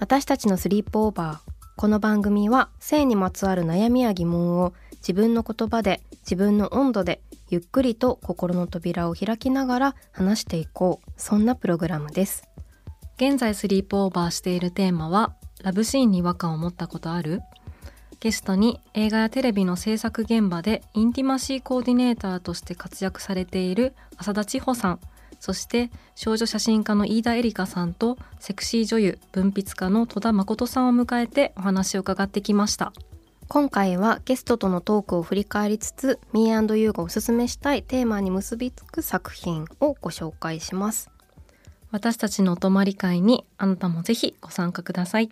私たちのスリープオーバー。この番組は性にまつわる悩みや疑問を自分の言葉で自分の温度でゆっくりと心の扉を開きながら話していこう。そんなプログラムです。現在スリープオーバーしているテーマはラブシーンに違和感を持ったことある？ゲストに映画やテレビの制作現場でインティマシーコーディネーターとして活躍されている浅田千穂さん。そして少女写真家の飯田絵梨香さんとセクシー女優文筆家の戸田誠さんを迎えてお話を伺ってきました。今回はゲストとのトークを振り返りつつ Me&You がおすすめしたいテーマに結びつく作品をご紹介します。私たちのお泊まり会にあなたもぜひご参加ください。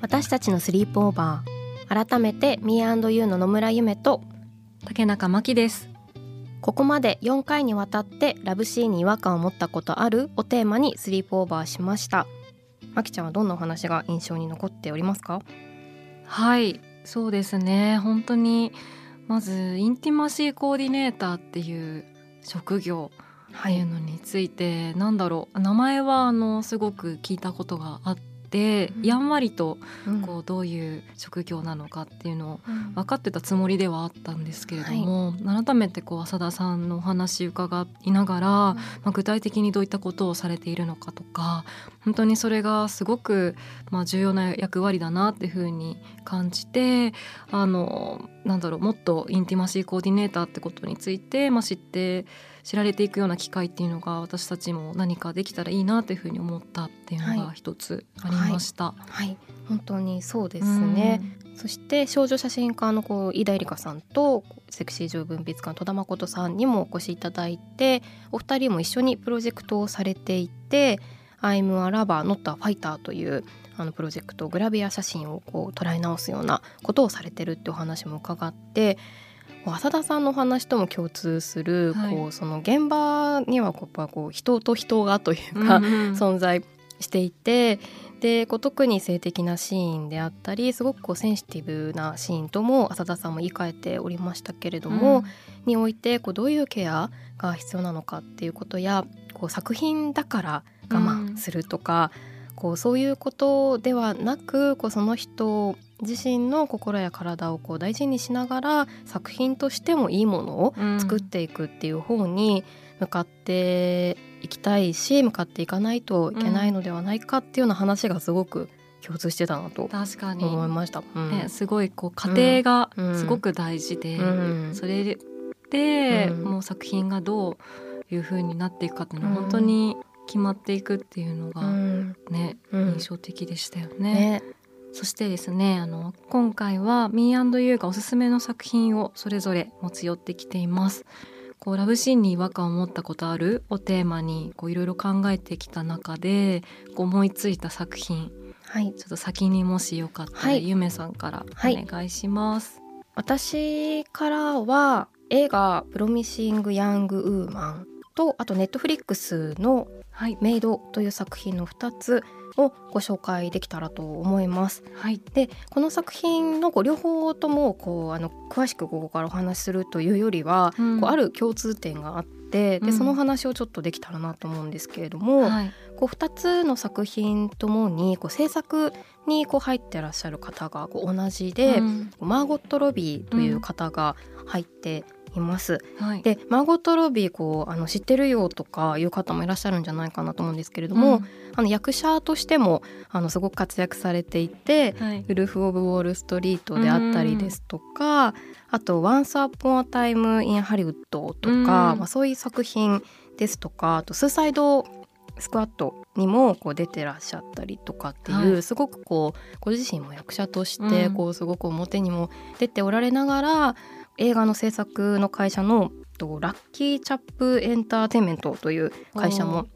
私たちのスリープオーバー改めて Me&You の野村夢と竹中真希です。ここまで4回にわたってラブシーンに違和感を持ったことあるをテーマにスリープオーバーしました。まきちゃんはどんなお話が印象に残っておりますか？はいそうですね。本当にまずインティマシーコーディネーターっていう職業っていうのについて、はい、なんだろう。名前はあのすごく聞いたことがあっってやんわりとこうどういう職業なのかっていうのを分かってたつもりではあったんですけれども、はい、改めてこう浅田さんのお話伺いながら、まあ、具体的にどういったことをされているのかとか本当にそれがすごくまあ重要な役割だなっていうふうに感じてあのなんだろうもっとインティマシーコーディネーターってことについて、まあ、知って知られていくような機会っていうのが私たちも何かできたらいいなというふうに思ったっていうのが一つありました。はい、はいはい、本当にそうですね。そして少女写真家のこう飯田絵梨香さんとセクシー女文筆家の戸田誠さんにもお越しいただいてお二人も一緒にプロジェクトをされていて「I'm a lover not a fighter」というあのプロジェクトグラビア写真をこう捉え直すようなことをされてるってお話も伺って浅田さんの話とも共通する、はい、こうその現場にはこうこう人と人がというか、うんうん、存在していてでこう特に性的なシーンであったりすごくこうセンシティブなシーンとも浅田さんも言い換えておりましたけれども、うん、においてこうどういうケアが必要なのかっていうことやこう作品だから我慢するとか、うん、こうそういうことではなくこうその人自身の心や体をこう大事にしながら作品としてもいいものを作っていくっていう方に向かっていきたいし向かっていかないといけないのではないかっていうような話がすごく共通してたなと確かに。思いました。うん、ね、すごいこう家庭がすごく大事で、うん、それで、もう作品がどういうふうになっていくかっていうのは本当に決まっていくっていうのがね、印象的でしたよね。ねそしてですねあの今回は Me&You がおすすめの作品をそれぞれ持ち寄ってきています。こうラブシーンに違和感を持ったことあるをテーマにいろいろ考えてきた中でこう思いついた作品、はい、ちょっと先にもしよかったら、はい、ゆめさんからお願いします。はい、私からは映画「プロミシング・ヤング・ウーマン」とあとネットフリックスの「メイド」という作品の2つをご紹介できたらと思います。はい、でこの作品のこう両方ともこうあの詳しくここからお話しするというよりは、うん、こうある共通点があってでその話をちょっとできたらなと思うんですけれども、はい、こう2つの作品ともにこう制作にこう入ってらっしゃる方がこう同じで、うん、マーゴット・ロビーという方が入っています。はい、でマーゴット・ロビーこうあの知ってるよとかいう方もいらっしゃるんじゃないかなと思うんですけれども、うん、あの役者としてもあのすごく活躍されていて「はい、ウルフ・オブ・ウォール・ストリート」であったりですとか、あと「Once Upon a Time in Hollywood」とか、まあ、そういう作品ですとかあと「スーサイド・スクワット」にもこう出てらっしゃったりとかっていう、はい、すごくこうご自身も役者としてこうすごく表にも出ておられながら、映画の制作の会社のラッキーチャップエンターテインメントという会社も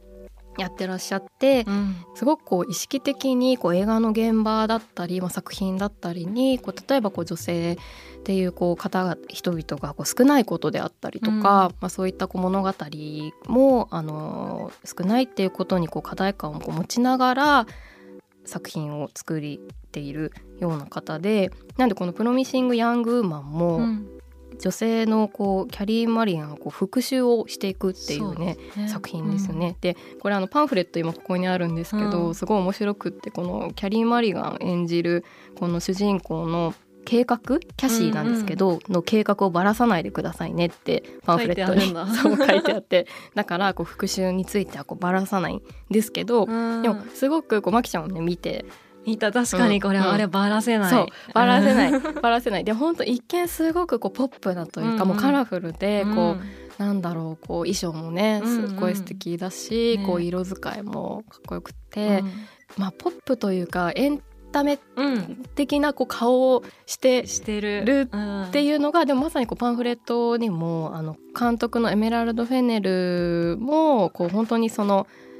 やってらっしゃって、うん、すごくこう意識的にこう映画の現場だったり、まあ、作品だったりにこう例えばこう女性っていうこう方が人々がこう少ないことであったりとか、うん、まあ、そういったこう物語もあの少ないっていうことにこう課題感をこう持ちながら作品を作っているような方でなんでこの「プロミシング・ヤング・ウーマンも」女性のこうキャリー・マリアンがこう復讐をしていくっていうね、ね、作品ですよね。うん、でこれあのパンフレット今ここにあるんですけど、うん、すごい面白くってこのキャリー・マリガン演じるこの主人公の計画キャシーなんですけど、うんうん、の計画をばらさないでくださいねってパンフレットにそう書いてあって。だからこう復讐についてはこうばらさないんですけど、うん、でもすごくこうマキちゃんをね見て見た。確かにこれ、うん、あればらせない、そう。ばらせない。ばらせない。で本当一見すごくこうポップだというか、うんうん、もうカラフルでこう、うん、なんだろうこう衣装もねすごい素敵だし、うんうん、こう色使いもかっこよくて、うん、まあポップというかエンタメ的なこう顔をしてる。っていうのが、でもまさにこうパンフレットにもあの監督のエメラルド・フェネルもこう本当にその「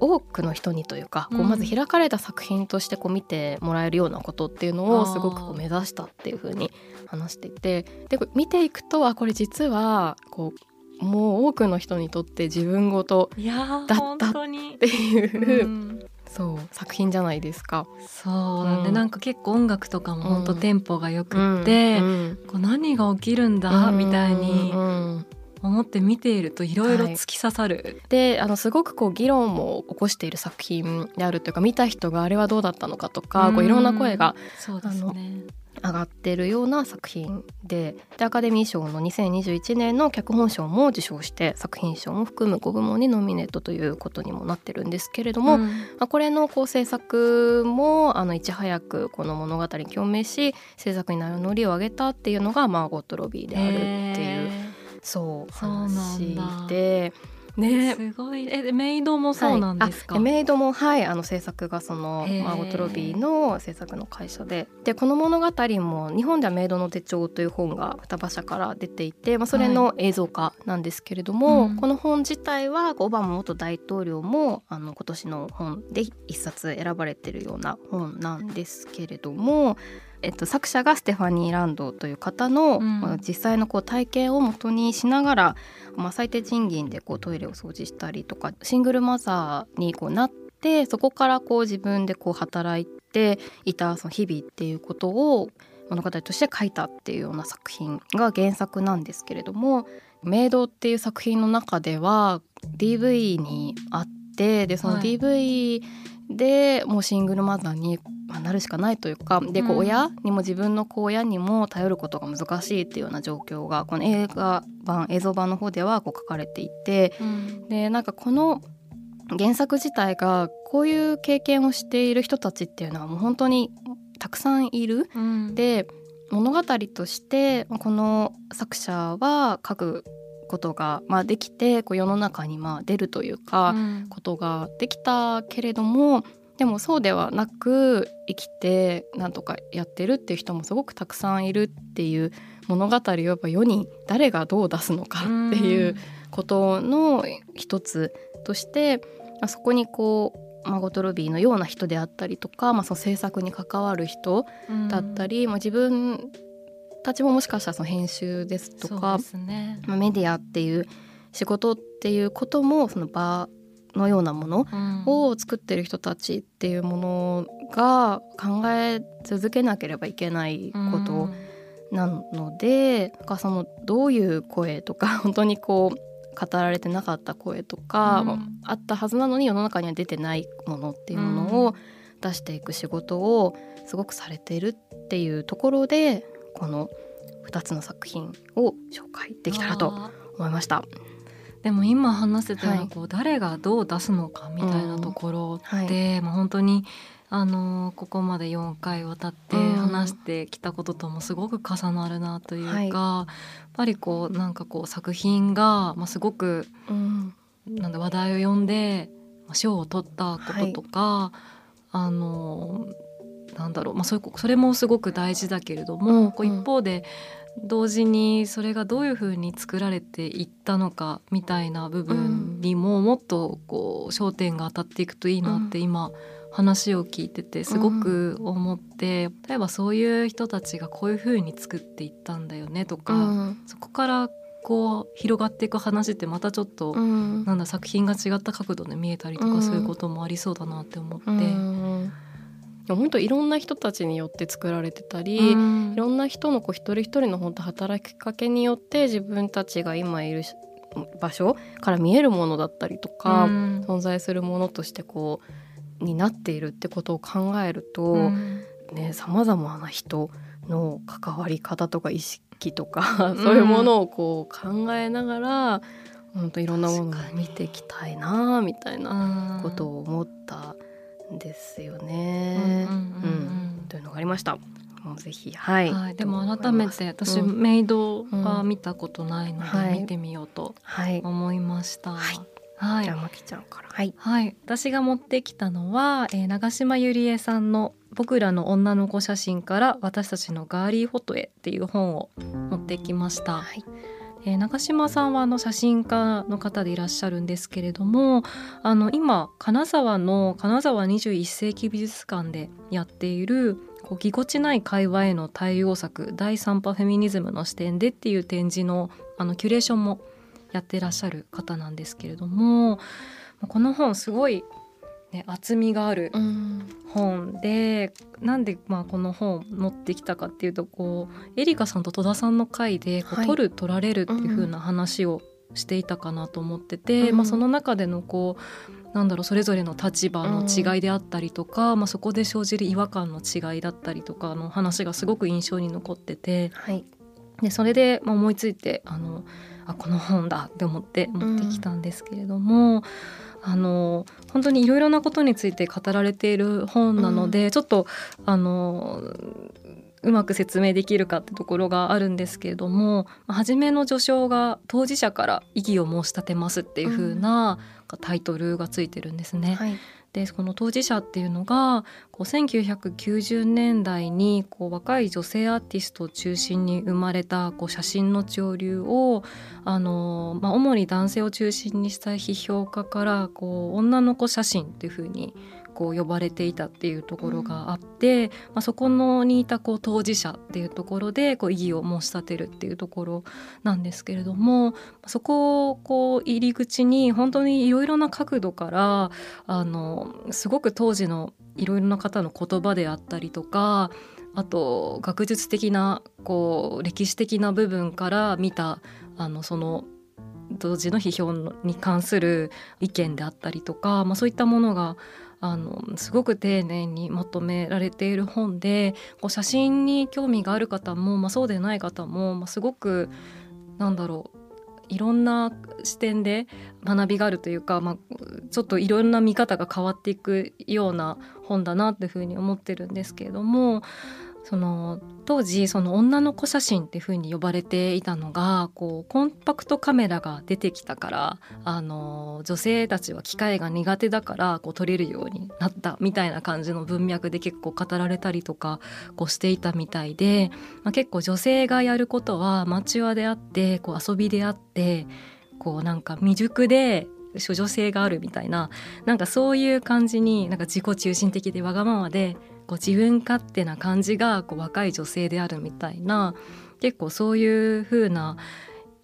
多くの人にというか、こうまず開かれた作品としてこう見てもらえるようなことっていうのをすごくこう目指したっていうふうに話していてで見ていくとあこれ実はこうもう多くの人にとって自分ごとだったっていう。うん。そう作品じゃないですか。そうなんで、うん、なんか結構音楽とかも本当テンポがよくって、うん。うん、こう何が起きるんだ、みたいに思って見ているといろいろ突き刺さる。はい、であのすごくこう議論も起こしている作品であるというか見た人があれはどうだったのかとか、うこういろんな声がそうですね上がってるような作品ででアカデミー賞の2021年の脚本賞も受賞して作品賞も含む5部門にノミネートということにもなってるんですけれども、うん、まあ、これのこう制作もあのいち早くこの物語に共鳴し制作に名乗りを上げたっていうのがマーゴット・ロビーであるっていう。そう話で。ね、すごい。えメイドもそうなんですか、はい、メイドもはい。あの制作がそのマーゴット・ロビーの制作の会社で。でこの物語も日本ではメイドの手帳という本が双葉社から出ていて、まあ、それの映像化なんですけれども、はいこの本自体はオバマ元大統領もあの今年の本で一冊選ばれてるような本なんですけれどもえっと、作者がステファニー・ランドという方の、うん、実際のこう体験をもとにしながら、まあ、最低賃金でこうトイレを掃除したりとかシングルマザーにこうなってそこからこう自分でこう働いていたその日々っていうことを物語として書いたっていうような作品が原作なんですけれども「メイド」っていう作品の中では DV にあってでその DV でもうシングルマザーになるしかないというかでこう親にも自分の子親にも頼ることが難しいっていうような状況がこの映画版映像版の方ではこう書かれていて、うん、でなんかこの原作自体がこういう経験をしている人たちっていうのはもう本当にたくさんいる。うん、で物語としてこの作者は書くことが、まあ、できてこう世の中にまあ出るというか、うん、ことができたけれどもでもそうではなく生きてなんとかやってるっていう人もすごくたくさんいるっていう物語をやっぱ世に誰がどう出すのかっていうことの一つとして、うん、そこにこうマゴトロビーのような人であったりとか、まあ、その制作に関わる人だったり、うん、まあ、自分たちももしかしたらその編集ですとか、ね、まあ、メディアっていう仕事っていうこともその場のようなものを作ってる人たちっていうものが考え続けなければいけないことなので、うん、かそのどういう声とか 本当にこう語られてなかった声とか、うん、あったはずなのに世の中には出てないものっていうものを出していく仕事をすごくされているっていうところでこの2つの作品を紹介できたらと思いました。でも今話せたようこう誰がどう出すのかみたいなところで、うん。はい、まあ、本当にあのここまで4回わたって話してきたことともすごく重なるなというか、うん、やっぱりこうなんかこう作品が、まあ、すごく、うん、なんだ話題を呼んで賞を取ったこととか、はい、あのなんだろう、まあ、それそれもすごく大事だけれども、こう一方で同時にそれがどういうふうに作られていったのかみたいな部分にももっとこう焦点が当たっていくといいなって今話を聞いててすごく思って、例えばそういう人たちがこういうふうに作っていったんだよねとか、そこからこう広がっていく話ってまたちょっと、なんだ作品が違った角度で見えたりとかそういうこともありそうだなって思って。本当いろんな人たちによって作られてたり、うん、いろんな人のこう一人一人の本当働きかけによって自分たちが今いる場所から見えるものだったりとか、うん、存在するものとしてこうになっているってことを考えると、うん、ねさまざまな人の関わり方とか意識とかそういうものをこう考えながら、本当いろんなものを見ていきたいなみたいなことを思ったですよね。というのがありました。もうぜひ、はい、はい、でも改めて私、うん、メイドは見たことないので見てみようと思いました。はい、はい、じゃあまきちゃんから。はい、はい、私が持ってきたのは、えー、長島ゆりえさんの僕らの女の子写真から私たちのガーリーフォトへっていう本を持ってきました。はいえー、長島さんはあの写真家の方でいらっしゃるんですけれどもあの今金沢の金沢21世紀美術館でやっているこうぎこちない会話への対応策第3波フェミニズムの視点でっていう展示のあのキュレーションもやってらっしゃる方なんですけれどもこの本すごいね、厚みがある本で、うん、なんでまあこの本持ってきたかっていうとこうエリカさんと戸田さんの回でこう、はい、取る取られるっていう風な話をしていたかなと思ってて、うん、まあ、その中でのこうなんだろうそれぞれの立場の違いであったりとか、うん、まあ、そこで生じる違和感の違いだったりとかの話がすごく印象に残ってて、はい、でそれで思いついてあのあこの本だって思って持ってきたんですけれども。あの本当にいろいろなことについて語られている本なので、うん、ちょっとあのうまく説明できるかってところがあるんですけれども初めの序章が当事者から異議を申し立てますっていう風なタイトルがついてるんですね。はい、でこの当事者っていうのがこう1990年代にこう若い女性アーティストを中心に生まれたこう写真の潮流をあの、まあ、主に男性を中心にした批評家からこう女の子写真っていうふうにこう呼ばれていたっていうところがあって、まあ、そこのにいたこう当事者っていうところでこう異議を申し立てるっていうところなんですけれどもそこをこう入り口に本当にいろいろな角度からあのすごく当時のいろいろな方の言葉であったりとかあと学術的なこう歴史的な部分から見たあのその当時の批評に関する意見であったりとか、まあ、そういったものがあのすごく丁寧にまとめられている本でこう写真に興味がある方も、まあ、そうでない方も、まあ、すごくなんだろういろんな視点で学びがあるというか、まあ、ちょっといろんな見方が変わっていくような本だなというふうに思ってるんですけれどもその当時その女の子写真っていう風に呼ばれていたのがこうコンパクトカメラが出てきたからあの女性たちは機械が苦手だからこう撮れるようになったみたいな感じの文脈で結構語られたりとかこうしていたみたいで、まあ、結構女性がやることはマチュアであってこう遊びであってこうなんか未熟で処女性があるみたいななんかそういう感じになんか自己中心的でわがままでこう自分勝手な感じがこう若い女性であるみたいな結構そういう風な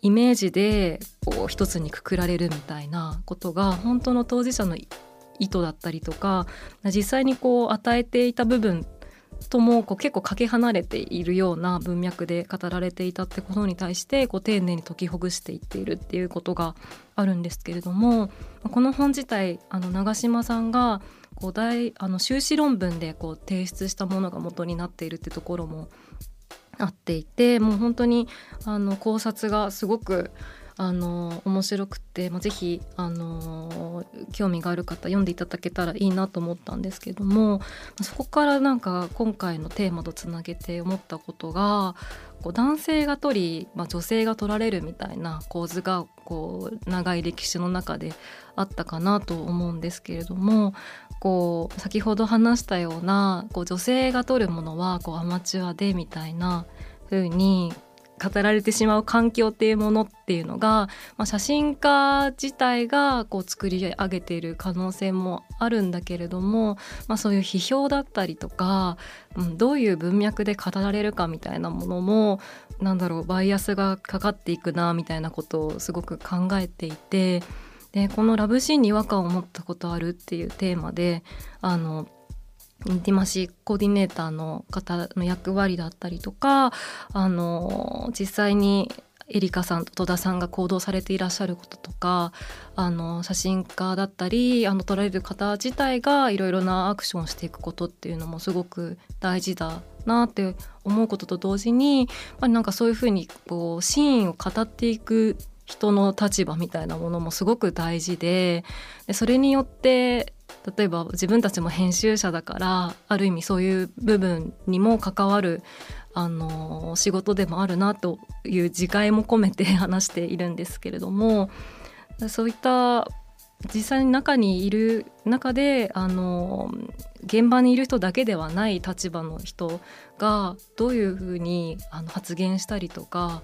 イメージでこう一つにくくられるみたいなことが本当の当事者の意図だったりとか実際にこう与えていた部分ともこう結構かけ離れているような文脈で語られていたってことに対してこう丁寧に解きほぐしていっているっていうことがあるんですけれどもこの本自体あの長島さんがこう大あの修士論文でこう提出したものが元になっているってところもあっていてもう本当にあの考察がすごくあの面白くて、まあ、ぜひあの興味がある方読んでいただけたらいいなと思ったんですけどもそこからなんか今回のテーマとつなげて思ったことがこう男性が取り、まあ、女性が取られるみたいな構図がこう長い歴史の中であったかなと思うんですけれどもこう先ほど話したようなこう女性が取るものはこうアマチュアでみたいな風に語られてしまう環境っていうものっていうのが、まあ、写真家自体がこう作り上げている可能性もあるんだけれども、まあ、そういう批評だったりとか、うん、どういう文脈で語られるかみたいなものもなんだろうバイアスがかかっていくなみたいなことをすごく考えていてでこの「ラブシーンに違和感を持ったことある」っていうテーマであのインティマシーコーディネーターの方の役割だったりとかあの実際にエリカさんと戸田さんが行動されていらっしゃることとかあの写真家だったりあの撮られる方自体がいろいろなアクションをしていくことっていうのもすごく大事だなって思うことと同時に、まあ、なんかそういうふうにこうシーンを語っていく人の立場みたいなものもすごく大事ででそれによって例えば自分たちも編集者だからある意味そういう部分にも関わるあの仕事でもあるなという自戒も込めて 話しているんですけれどもそういった実際に中にいる中であの現場にいる人だけではない立場の人がどういうふうにあの発言したりとか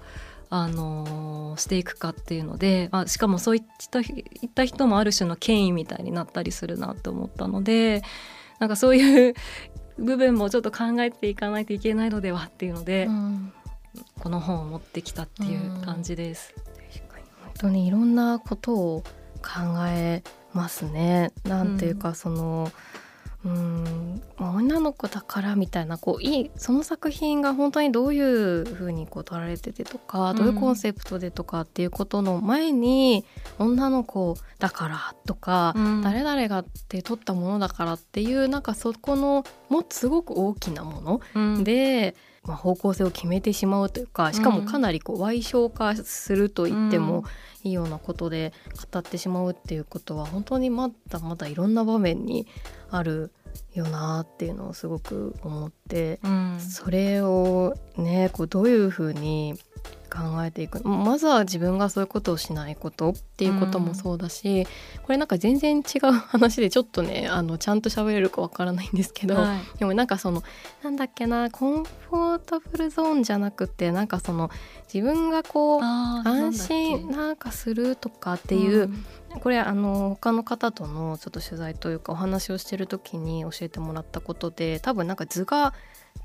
あのしていくかっていうので、まあ、しかもそういったいった人もある種の権威みたいになったりするなと思ったのでなんかそういう部分もちょっと考えていかないといけないのではっていうので、うん、この本を持ってきたっていう感じです。うん、確かに本当にいろんなことを考えますね。なんていうか、その、うんうん。女の子だからみたいなこういいその作品が本当にどういうふうにこう撮られててとか、どういうコンセプトでとかっていうことの前に女の子だからとか、うん、誰々がって撮ったものだからっていうなんかそこのもすごく大きなもので、まあ、方向性を決めてしまうというかしかもかなりこう歪償化すると言ってもいいようなことで語ってしまうっていうことは本当にまだまだいろんな場面にあるよなっていうのをすごく思って、うん、それをねこうどういうふうに考えていく。まずは自分がそういうことをしないことっていうこともそうだし、うん、これなんか全然違う話でちょっとね あのちゃんと喋れるかわからないんですけど、はい、でもなんかそのなんだっけなコンフォータブルゾーンじゃなくてなんかその自分がこう安心なんかするとかっていう、うん、これあの他の方とのちょっと取材というかお話をしてる時に教えてもらったことで多分なんか図が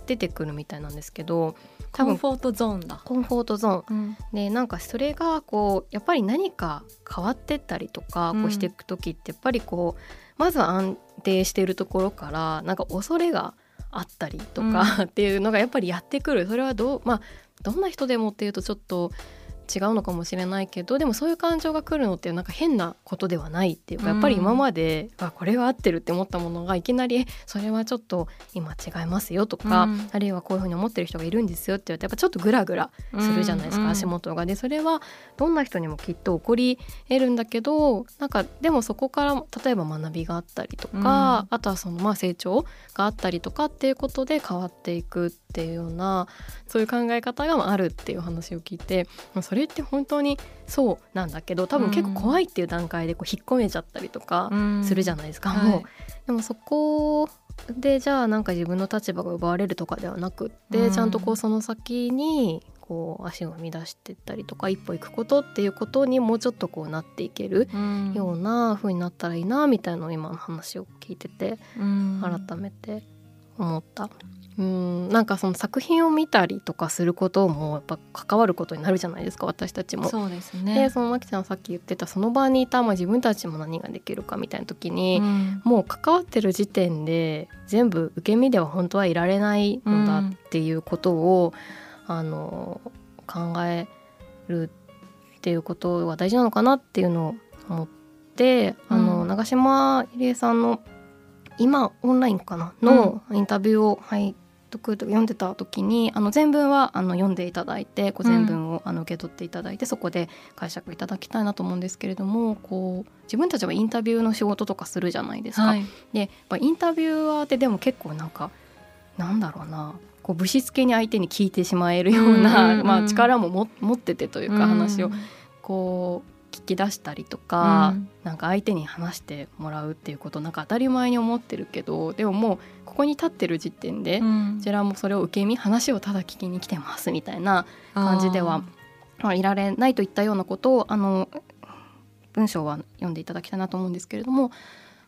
出てくるみたいなんですけどコンフォートゾーンだ。コンフォートゾーン、うん、でなんかそれがこうやっぱり何か変わってったりとかこうしていく時ってやっぱりこうまず安定しているところからなんか恐れがあったりとか、っていうのがやっぱりやってくる。それはどうまあどんな人でもっていうとちょっと違うのかもしれないけどでもそういう感情が来るのってなんか変なことではないっていうかやっぱり今まで、うん、あこれは合ってるって思ったものがいきなりそれはちょっと今違いますよとか、うん、あるいはこういうふうに思ってる人がいるんですよって言うとやっぱちょっとグラグラするじゃないですか、うん、足元が。でそれはどんな人にもきっと起こり得るんだけどなんかでもそこから例えば学びがあったりとか、あとはそのまあ成長があったりとかっていうことで変わっていくっていうようなそういう考え方があるっていう話を聞いてそれって本当にそうなんだけど多分結構怖いっていう段階でこう引っ込めちゃったりとかするじゃないですか、もう、はい、でもそこでじゃあなんか自分の立場が奪われるとかではなくって、ちゃんとこうその先にこう足を踏み出してったりとか一歩行くことっていうことにもうちょっとこうなっていけるような風になったらいいなみたいなのを今の話を聞いてて改めて思った。うんなんかその作品を見たりとかすることもやっぱ関わることになるじゃないですか私たちも。そうですね。でそのまきちゃんさっき言ってたその場にいた、まあ、自分たちも何ができるかみたいな時に、うん、もう関わってる時点で全部受け身では本当はいられないのだっていうことを、うん、あの考えるっていうことが大事なのかなっていうのを思って、うん、あの長島入江さんの今オンラインかな？のインタビューを拝読読んでた時にあの全文はあの読んでいただいてこう全文をあの受け取っていただいて、そこで解釈いただきたいなと思うんですけれどもこう自分たちはインタビューの仕事とかするじゃないですか。はい。でインタビュアーってでも結構なんかなんだろうなこうぶしつけに相手に聞いてしまえるような、うんうんうん。まあ、力もも持っててというか話をうんこう聞き出したりとか、うん。なんか相手に話してもらうっていうことなんか当たり前に思ってるけどでももうここに立ってる時点で、こうん。ちらもそれを受け身話をただ聞きに来てますみたいな感じではまあ、いられないといったようなことをあの文章は読んでいただきたいなと思うんですけれども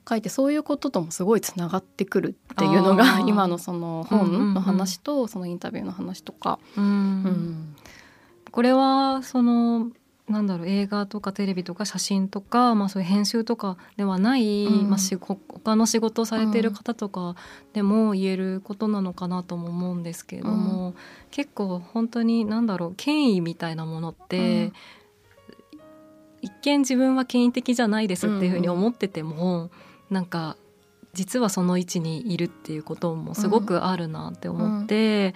書いてそういうことともすごいつながってくるっていうのが今のその本の話とそのインタビューの話とか。うん。うん。これはそのなんだろう映画とかテレビとか写真とか、まあ、そういう編集とかではない、うん。まあ、しご他の仕事をされている方とかでも言えることなのかなとも思うんですけれども、結構本当になんだろう権威みたいなものって、一見自分は権威的じゃないですっていうふうに思ってても、なんか実はその位置にいるっていうこともすごくあるなって思って、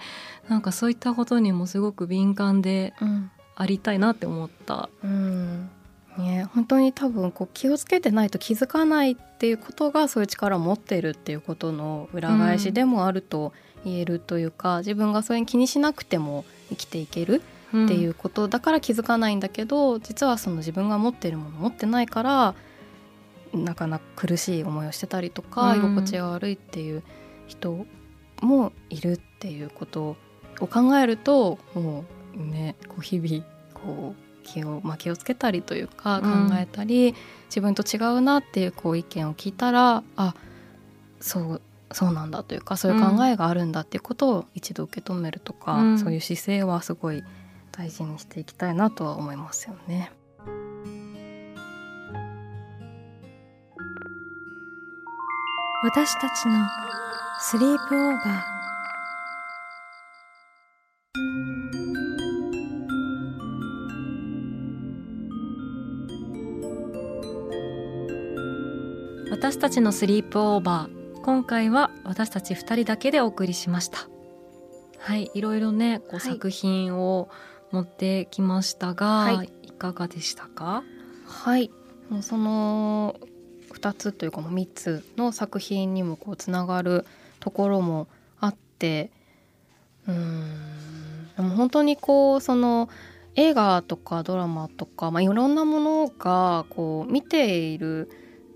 なんかそういったことにもすごく敏感でうんありたいなって思った。うん。ね、本当に多分こう気をつけてないと気づかないっていうことがそういう力を持っているっていうことの裏返しでもあると言えるというか、自分がそれに気にしなくても生きていけるっていうことだから気づかないんだけど、実はその自分が持っているもの持ってないからなかなか苦しい思いをしてたりとか、うん。居心地が悪いっていう人もいるっていうことを考えるともうねこう日々こう気を,、まあ、気をつけたりというか考うん。えたり、自分と違うなっていうこう意見を聞いたらあそうそうなんだというかそういう考えがあるんだっていうことを一度受け止めるとか、うん。そういう姿勢はすごい大事にしていきたいなとは思いますよね。私たちのスリープオーバー私たちのスリープオーバー。今回は私たち二人だけでお送りしました。はいいろいろねこうはい。作品を持ってきましたが、、はい。かがでしたか？はい。その2つというかもう3つの作品にもこうつながるところもあってうーん。でも本当にこうその映画とかドラマとか、まあ、いろんなものがこう見ている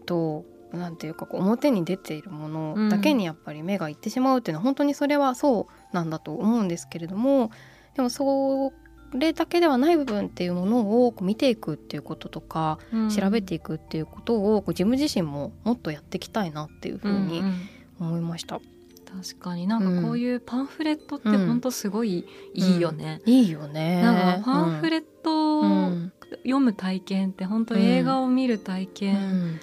となんていうかこう表に出ているものだけにやっぱり目がいってしまうっていうのは本当にそれはそうなんだと思うんですけれどもでもそれだけではない部分っていうものをこう見ていくっていうこととか調べていくっていうことをこう自分自身ももっとやっていきたいなっていうふうにんん。思いました。確かになんかこういうパンフレットって本当すごいいいよね、いいよね。なんかパンフレットをうん。読む体験って本当映画を見る体う験、ん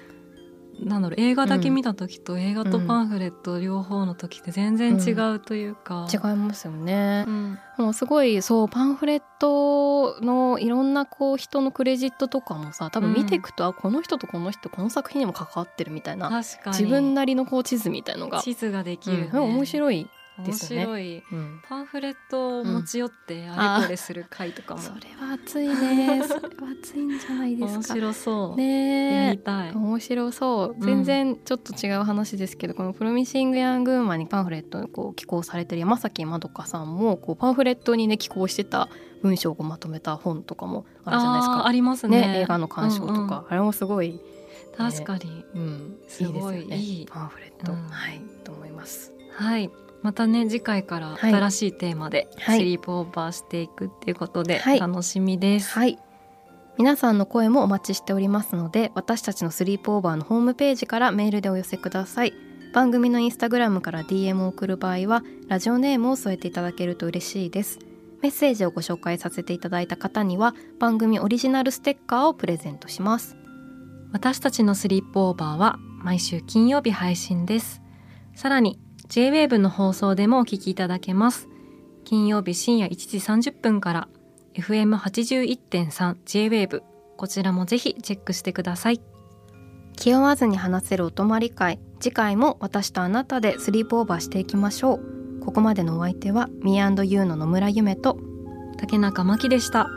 なんだろう映画だけ見た時と映画とパンフレット両方の時って全然違うというか、違いますよね。う。ん。もうすごいそうパンフレットのいろんなこう人のクレジットとかもさ多分見ていくと、あこの人とこの人この作品にも関わってるみたいな自分なりのこう地図みたいのが、地図ができる、ね。うん。面い白い。面白い。うん。パンフレットを持ち寄ってあれこれする回とかも。それは熱いね。それは熱いんじゃないです面か。白そう、やね面白そう。うん。全然ちょっと違う話ですけど、この「プロミシング・ヤング・ウーマン」にパンフレットをこう寄稿されてる山崎まどかさんもこうパンフレットにね寄稿してた文章をまとめた本とかもあるじゃないですか。ありますね。ね映画の鑑賞とか、うんうんあれもすごい、確かに、うん、すごいいいですよねパンフレット、うん。はいと思います。はいまたね次回からはい。新しいテーマでスはい。リープオーバーしていくっていうことではい。楽しみです、はい。皆さんの声もお待ちしておりますので私たちのスリープオーバーのホームページからメールでお寄せください。番組のインスタグラムから DM を送る場合はラジオネームを添えていただけると嬉しいです。メッセージをご紹介させていただいた方には番組オリジナルステッカーをプレゼントします。私たちのスリープオーバーは毎週金曜日配信です。さらに J-WAVE の放送でもお聞きいただけます。金曜日深夜1時30分から FM81.3 J-WAVE こちらもぜひチェックしてください。気負わずに話せるお泊まり会。次回も私とあなたでスリープオーバーしていきましょう。ここまでのお相手は Me&You の野村夢と竹中真希でした